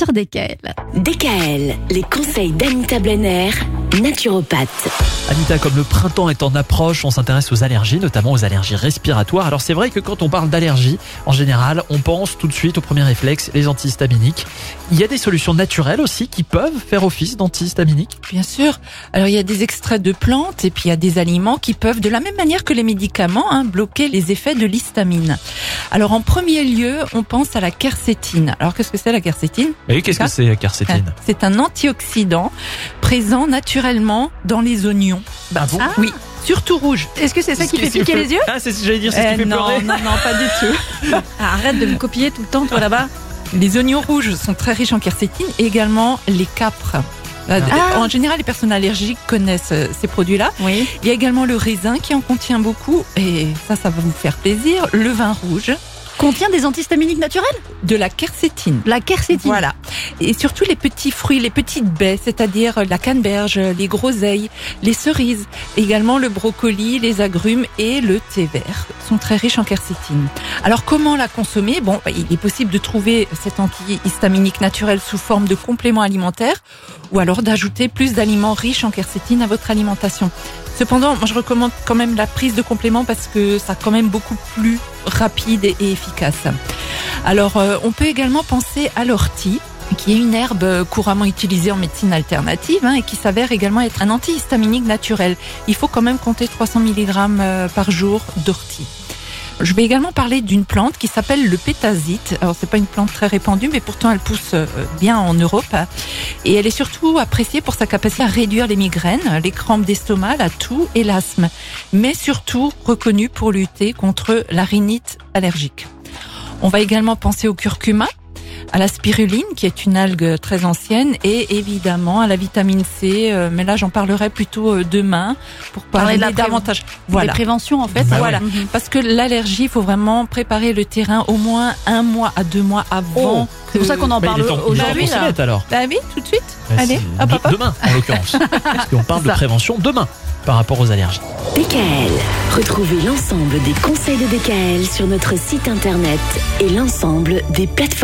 sur DKL. DKL, les conseils d'Anita Blenner, naturopathe. Anita, comme le printemps est en approche, on s'intéresse aux allergies, notamment aux allergies respiratoires. Alors c'est vrai que quand on parle d'allergie, en général, on pense tout de suite au premier réflexe, les antihistaminiques. Il y a des solutions naturelles aussi qui peuvent faire office d'antihistaminiques? Bien sûr. Alors il y a des extraits de plantes et puis il y a des aliments qui peuvent, de la même manière que les médicaments, hein, bloquer les effets de l'histamine. Alors en premier lieu, on pense à la quercétine. Alors qu'est-ce que c'est la quercétine? Et qu'est-ce que c'est la quercétine? C'est un antioxydant présent naturellement dans les oignons. Ah bon Oui, surtout rouge. Est-ce que c'est ça qui fait piquer les yeux Ah, c'est j'allais dire, c'est ce Eh qui fait non, pleurer. non, non, pas du tout. Ah, Arrête de me copier tout le temps, toi là-bas. Les oignons rouges sont très riches en quercétine et également les capres. Euh, Ah. En général, les personnes allergiques connaissent euh, ces produits-là. Oui. Il y a également le raisin qui en contient beaucoup et ça, ça va vous faire plaisir. Le vin rouge, Contient des antihistaminiques naturels de la quercétine. La quercétine. Voilà. Et surtout les petits fruits, les petites baies, c'est-à-dire la canneberge, les groseilles, les cerises, également le brocoli, les agrumes et le thé vert sont très riches en quercétine. Alors comment la consommer? Bon, il est possible de trouver cet antihistaminique naturel sous forme de complément alimentaire ou alors d'ajouter plus d'aliments riches en quercétine à votre alimentation. Cependant, moi je recommande quand même la prise de compléments parce que ça quand même beaucoup plus rapide et efficace. Alors, euh, on peut également penser à l'ortie qui est une herbe couramment utilisée en médecine alternative hein, et qui s'avère également être un antihistaminique naturel. Il faut quand même compter 300 mg euh, par jour d'ortie. Je vais également parler d'une plante qui s'appelle le pétasite. Alors c'est pas une plante très répandue, mais pourtant elle pousse euh, bien en Europe et elle est surtout appréciée pour sa capacité à réduire les migraines, les crampes d'estomac, la toux et l'asthme, mais surtout reconnue pour lutter contre la rhinite allergique. On va également penser au curcuma, à la spiruline, qui est une algue très ancienne, et évidemment à la vitamine C. euh, Mais là, j'en parlerai plutôt euh, demain pour Parler de la davantage. Voilà. Voilà. préventions en fait. Bah Voilà. Mhm. Parce que l'allergie, il faut vraiment préparer le terrain au moins un mois à deux mois avant. C'est pour ça qu'on en Bah, parle aujourd'hui. mette, alors. Bah oui, tout de suite. Bah, Allez, de- hop. Demain, en l'occurrence. Parce qu'on parle de prévention demain par rapport aux allergies. DKL, retrouvez l'ensemble des conseils de DKL sur notre site internet et l'ensemble des plateformes.